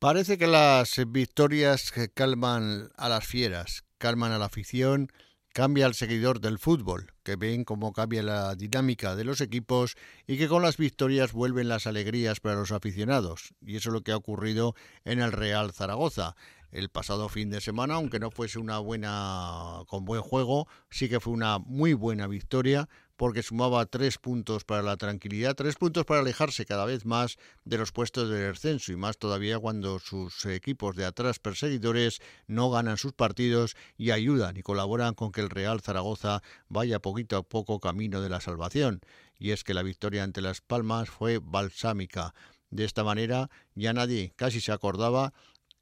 Parece que las victorias calman a las fieras, calman a la afición, cambia al seguidor del fútbol, que ven cómo cambia la dinámica de los equipos y que con las victorias vuelven las alegrías para los aficionados. Y eso es lo que ha ocurrido en el Real Zaragoza el pasado fin de semana, aunque no fuese una buena con buen juego, sí que fue una muy buena victoria porque sumaba tres puntos para la tranquilidad, tres puntos para alejarse cada vez más de los puestos de descenso y más todavía cuando sus equipos de atrás perseguidores no ganan sus partidos y ayudan y colaboran con que el Real Zaragoza vaya poquito poco camino de la salvación. Y es que la victoria ante Las Palmas fue balsámica. De esta manera ya nadie casi se acordaba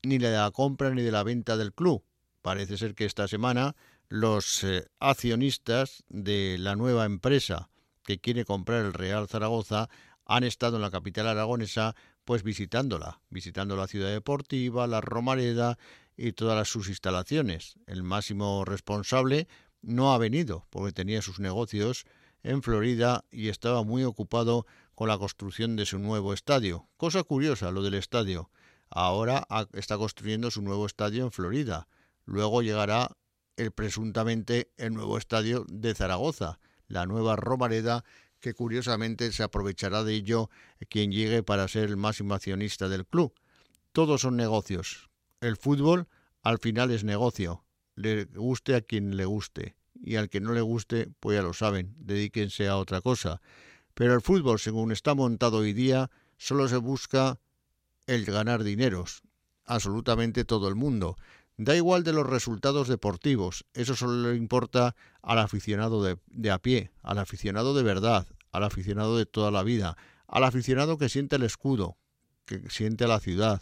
ni de la compra ni de la venta del club. Parece ser que esta semana los eh, accionistas de la nueva empresa que quiere comprar el Real Zaragoza han estado en la capital aragonesa pues visitándola, visitando la ciudad deportiva, la Romareda y todas sus instalaciones. El máximo responsable no ha venido porque tenía sus negocios en Florida y estaba muy ocupado con la construcción de su nuevo estadio. Cosa curiosa lo del estadio. Ahora está construyendo su nuevo estadio en Florida. Luego llegará el presuntamente el nuevo estadio de Zaragoza, la nueva Romareda, que curiosamente se aprovechará de ello quien llegue para ser el máximo accionista del club. Todos son negocios. El fútbol al final es negocio, le guste a quien le guste, y al que no le guste, pues ya lo saben, dedíquense a otra cosa. Pero el fútbol, según está montado hoy día, solo se busca el ganar dineros. Absolutamente todo el mundo. Da igual de los resultados deportivos, eso solo le importa al aficionado de, a pie, al aficionado de verdad, al aficionado de toda la vida, al aficionado que siente el escudo, que siente la ciudad,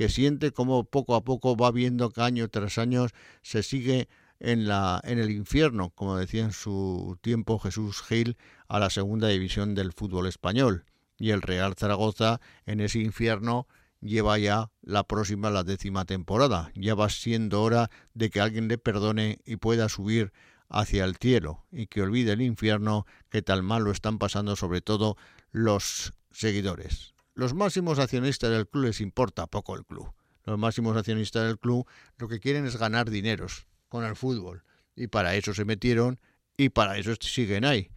que siente cómo poco a poco va viendo que año tras año se sigue en, la, en el infierno, como decía en su tiempo Jesús Gil, a la segunda división del fútbol español. Y el Real Zaragoza en ese infierno lleva ya la próxima, la décima temporada. Ya va siendo hora de que alguien le perdone y pueda subir hacia el cielo y que olvide el infierno que tal mal lo están pasando sobre todo los seguidores. Los máximos accionistas del club les importa poco el club. Los máximos accionistas del club lo que quieren es ganar dineros con el fútbol y para eso se metieron y para eso siguen ahí.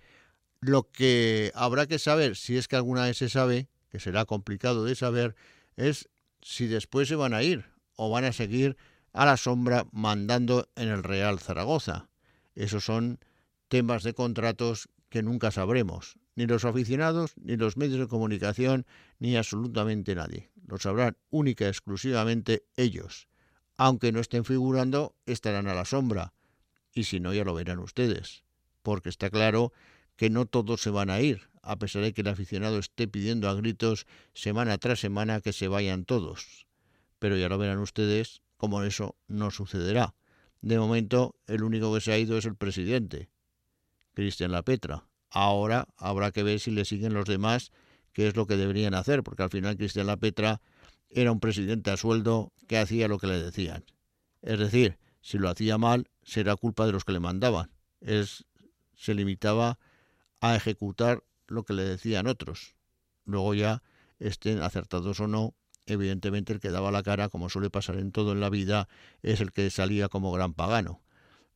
Lo que habrá que saber, si es que alguna vez se sabe, que será complicado de saber, es si después se van a ir o van a seguir a la sombra mandando en el Real Zaragoza. Esos son temas de contratos que nunca sabremos, ni los aficionados, ni los medios de comunicación, ni absolutamente nadie. Lo sabrán única y exclusivamente ellos. Aunque no estén figurando, estarán a la sombra. Y si no, ya lo verán ustedes. Porque está claro que no todos se van a ir a pesar de que el aficionado esté pidiendo a gritos semana tras semana que se vayan todos. Pero ya lo verán ustedes como eso no sucederá. De momento, el único que se ha ido es el presidente, Cristian Lapetra. Ahora habrá que ver si le siguen los demás, qué es lo que deberían hacer, porque al final Cristian Lapetra era un presidente a sueldo que hacía lo que le decían. Es decir, si lo hacía mal, será culpa de los que le mandaban. Es, se limitaba a ejecutar lo que le decían otros. Luego ya estén acertados o no, evidentemente el que daba la cara, como suele pasar en todo en la vida, es el que salía como gran pagano.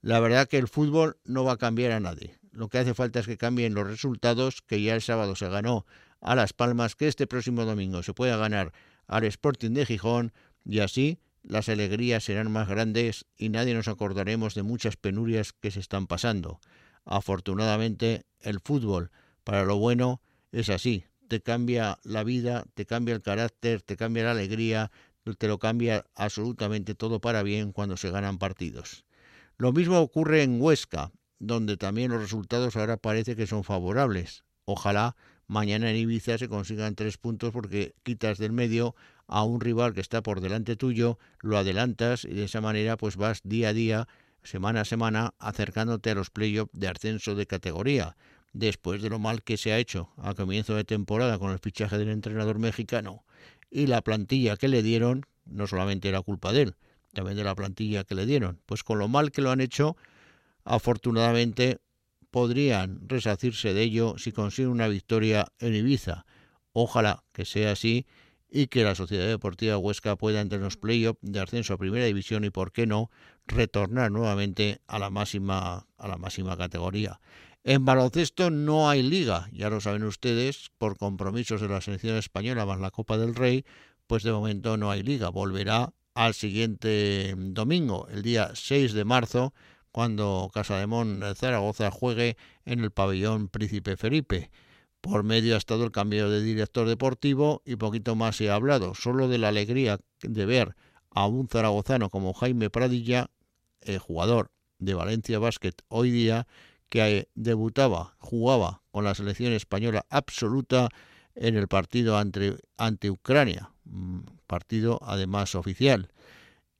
La verdad que el fútbol no va a cambiar a nadie. Lo que hace falta es que cambien los resultados, que ya el sábado se ganó a Las Palmas, que este próximo domingo se pueda ganar al Sporting de Gijón y así las alegrías serán más grandes y nadie nos acordaremos de muchas penurias que se están pasando. Afortunadamente el fútbol para lo bueno es así, te cambia la vida, te cambia el carácter, te cambia la alegría, te lo cambia absolutamente todo para bien cuando se ganan partidos. Lo mismo ocurre en Huesca, donde también los resultados ahora parece que son favorables. Ojalá mañana en Ibiza se consigan tres puntos porque quitas del medio a un rival que está por delante tuyo, lo adelantas y de esa manera pues vas día a día, semana a semana, acercándote a los playoffs de ascenso de categoría después de lo mal que se ha hecho a comienzo de temporada con el fichaje del entrenador mexicano y la plantilla que le dieron, no solamente era culpa de él, también de la plantilla que le dieron. Pues con lo mal que lo han hecho, afortunadamente podrían resacirse de ello si consiguen una victoria en Ibiza. Ojalá que sea así y que la Sociedad Deportiva Huesca pueda entrar en los playoffs de ascenso a Primera División y, por qué no, retornar nuevamente a la máxima, a la máxima categoría. En baloncesto no hay liga, ya lo saben ustedes, por compromisos de la selección española más la Copa del Rey, pues de momento no hay liga. Volverá al siguiente domingo, el día 6 de marzo, cuando Casa de Zaragoza juegue en el pabellón Príncipe Felipe. Por medio ha estado el cambio de director deportivo y poquito más se ha hablado, solo de la alegría de ver a un zaragozano como Jaime Pradilla, el jugador de Valencia Basket hoy día, que debutaba, jugaba con la selección española absoluta en el partido ante, ante Ucrania, partido además oficial.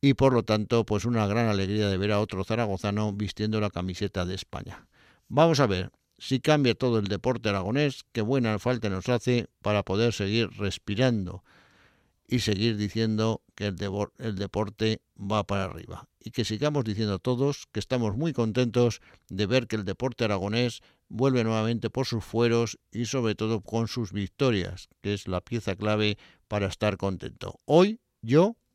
Y por lo tanto, pues una gran alegría de ver a otro zaragozano vistiendo la camiseta de España. Vamos a ver si cambia todo el deporte aragonés, qué buena falta nos hace para poder seguir respirando y seguir diciendo que el, el, deporte va para arriba. Y que sigamos diciendo todos que estamos muy contentos de ver que el deporte aragonés vuelve nuevamente por sus fueros y sobre todo con sus victorias, que es la pieza clave para estar contento. Hoy yo